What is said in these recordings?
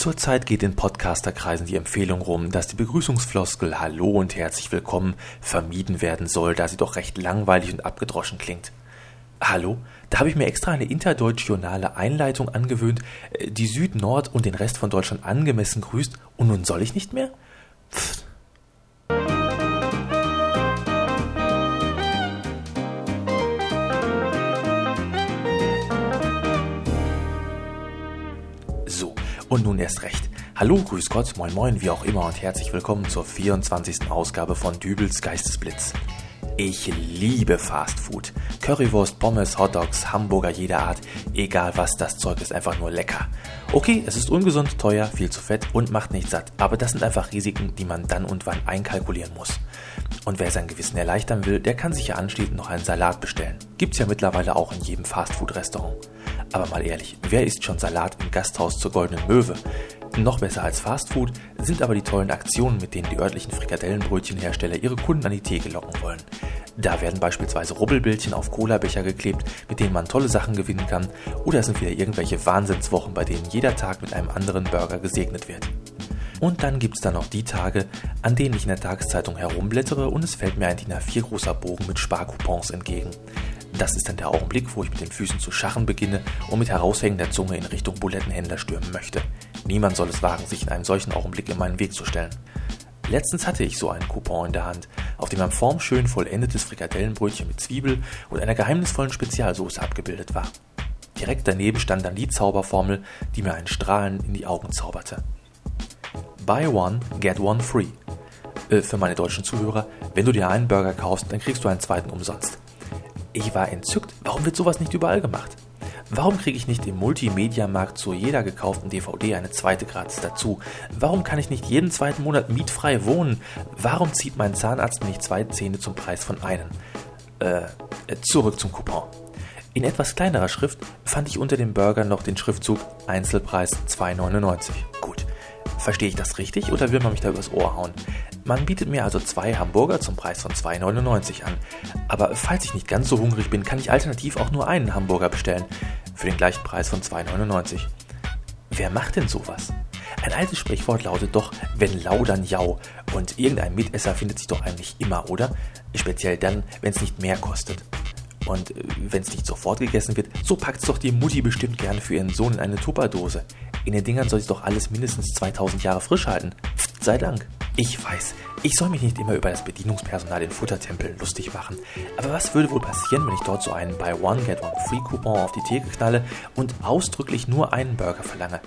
Zurzeit geht in Podcasterkreisen die Empfehlung rum, dass die Begrüßungsfloskel Hallo und herzlich willkommen vermieden werden soll, da sie doch recht langweilig und abgedroschen klingt. Hallo? Da habe ich mir extra eine interdeutschionale Einleitung angewöhnt, äh, die Süd, Nord und den Rest von Deutschland angemessen grüßt, und nun soll ich nicht mehr? Pfft. Und nun erst recht. Hallo, grüß Gott, moin moin, wie auch immer und herzlich willkommen zur 24. Ausgabe von Dübels Geistesblitz. Ich liebe Fast Food. Currywurst, Pommes, Hotdogs, Hamburger jeder Art, egal was, das Zeug ist einfach nur lecker. Okay, es ist ungesund, teuer, viel zu fett und macht nicht satt, aber das sind einfach Risiken, die man dann und wann einkalkulieren muss. Und wer sein Gewissen erleichtern will, der kann sich ja anschließend noch einen Salat bestellen. Gibt's ja mittlerweile auch in jedem Fastfood-Restaurant. Aber mal ehrlich, wer isst schon Salat im Gasthaus zur Goldenen Möwe? Noch besser als Fastfood sind aber die tollen Aktionen, mit denen die örtlichen Frikadellenbrötchenhersteller ihre Kunden an die Theke locken wollen. Da werden beispielsweise Rubbelbildchen auf Cola-Becher geklebt, mit denen man tolle Sachen gewinnen kann, oder es sind wieder irgendwelche Wahnsinnswochen, bei denen jeder Tag mit einem anderen Burger gesegnet wird. Und dann gibt's da noch die Tage, an denen ich in der Tageszeitung herumblättere und es fällt mir ein DIN A4 großer Bogen mit Sparcoupons entgegen. Das ist dann der Augenblick, wo ich mit den Füßen zu scharren beginne und mit heraushängender Zunge in Richtung Bulettenhändler stürmen möchte. Niemand soll es wagen, sich in einem solchen Augenblick in meinen Weg zu stellen. Letztens hatte ich so einen Coupon in der Hand, auf dem ein formschön vollendetes Frikadellenbrötchen mit Zwiebel und einer geheimnisvollen Spezialsoße abgebildet war. Direkt daneben stand dann die Zauberformel, die mir einen Strahlen in die Augen zauberte. Buy one, get one free. Äh, für meine deutschen Zuhörer, wenn du dir einen Burger kaufst, dann kriegst du einen zweiten umsonst. Ich war entzückt. Warum wird sowas nicht überall gemacht? Warum kriege ich nicht im Multimedia-Markt zu jeder gekauften DVD eine zweite gratis dazu? Warum kann ich nicht jeden zweiten Monat mietfrei wohnen? Warum zieht mein Zahnarzt nicht zwei Zähne zum Preis von einem? Äh, zurück zum Coupon. In etwas kleinerer Schrift fand ich unter dem Burger noch den Schriftzug Einzelpreis 2,99. Gut. Verstehe ich das richtig oder will man mich da übers Ohr hauen? Man bietet mir also zwei Hamburger zum Preis von 2,99 an. Aber falls ich nicht ganz so hungrig bin, kann ich alternativ auch nur einen Hamburger bestellen. Für den gleichen Preis von 2,99. Wer macht denn sowas? Ein altes Sprichwort lautet doch, wenn lau, dann jau. Und irgendein Mitesser findet sich doch eigentlich immer, oder? Speziell dann, wenn es nicht mehr kostet. Und äh, wenn es nicht sofort gegessen wird, so packt's doch die Mutti bestimmt gerne für ihren Sohn in eine Tupperdose. In den Dingern soll sich doch alles mindestens 2000 Jahre frisch halten. Sei Dank. Ich weiß, ich soll mich nicht immer über das Bedienungspersonal in Futtertempeln lustig machen. Aber was würde wohl passieren, wenn ich dort so einen Buy One Get One Free Coupon auf die Theke knalle und ausdrücklich nur einen Burger verlange?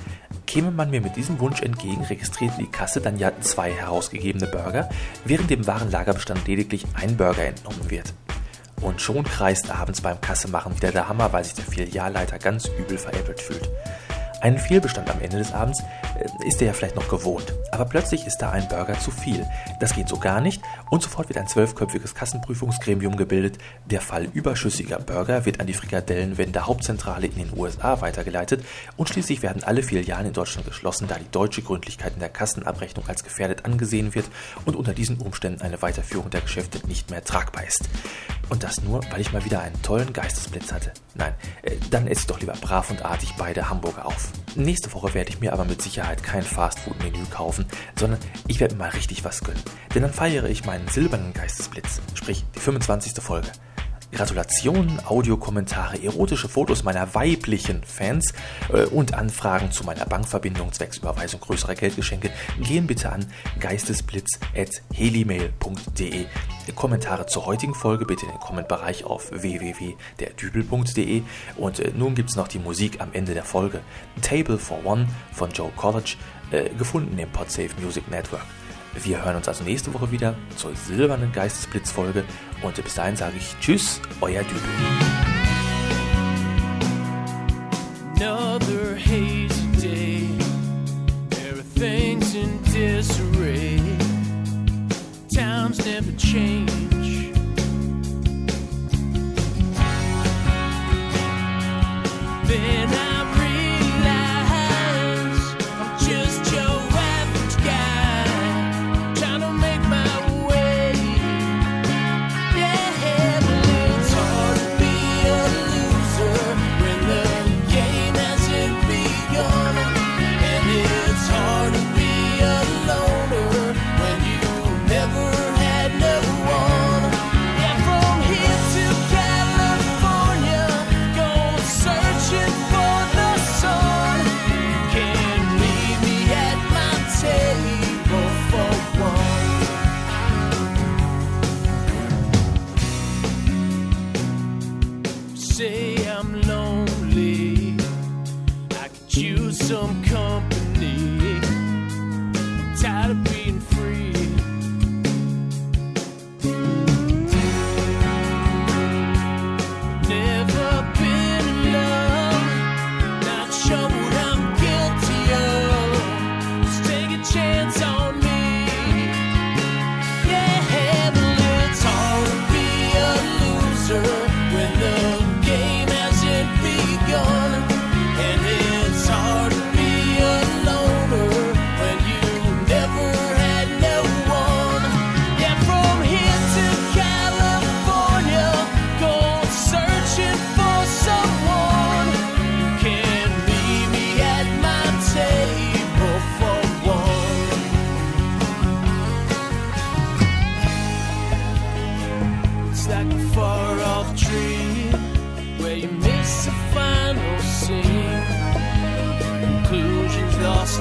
Käme man mir mit diesem Wunsch entgegen, registrierte die Kasse dann ja zwei herausgegebene Burger, während dem Warenlagerbestand lediglich ein Burger entnommen wird. Und schon kreist abends beim Kassemachen wieder der Hammer, weil sich der Filialleiter ganz übel veräppelt fühlt. Einen Fehlbestand am Ende des Abends äh, ist er ja vielleicht noch gewohnt. Aber plötzlich ist da ein Burger zu viel. Das geht so gar nicht und sofort wird ein zwölfköpfiges Kassenprüfungsgremium gebildet. Der Fall überschüssiger Burger wird an die Frikadellenwende Hauptzentrale in den USA weitergeleitet und schließlich werden alle Filialen in Deutschland geschlossen, da die deutsche Gründlichkeit in der Kassenabrechnung als gefährdet angesehen wird und unter diesen Umständen eine Weiterführung der Geschäfte nicht mehr tragbar ist. Und das nur, weil ich mal wieder einen tollen Geistesblitz hatte. Nein, äh, dann ich doch lieber brav und artig beide Hamburger auf. Nächste Woche werde ich mir aber mit Sicherheit kein Fastfood-Menü kaufen, sondern ich werde mir mal richtig was gönnen. Denn dann feiere ich meinen silbernen Geistesblitz, sprich die 25. Folge. Gratulationen, Audiokommentare, erotische Fotos meiner weiblichen Fans äh, und Anfragen zu meiner Bankverbindung zwecks Überweisung größerer Geldgeschenke gehen bitte an geistesblitz.helimail.de. Kommentare zur heutigen Folge bitte in den Kommentbereich auf www.derdübel.de und äh, nun gibt es noch die Musik am Ende der Folge. Table for One von Joe College, äh, gefunden im Podsafe Music Network. Wir hören uns also nächste Woche wieder zur silbernen Geistesblitzfolge und bis dahin sage ich Tschüss, euer Dübel. some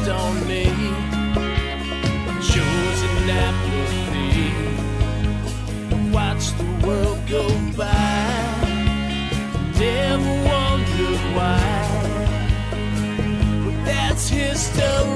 based on me. Choosing apathy. Watch the world go by. Never wondered why. But that's history.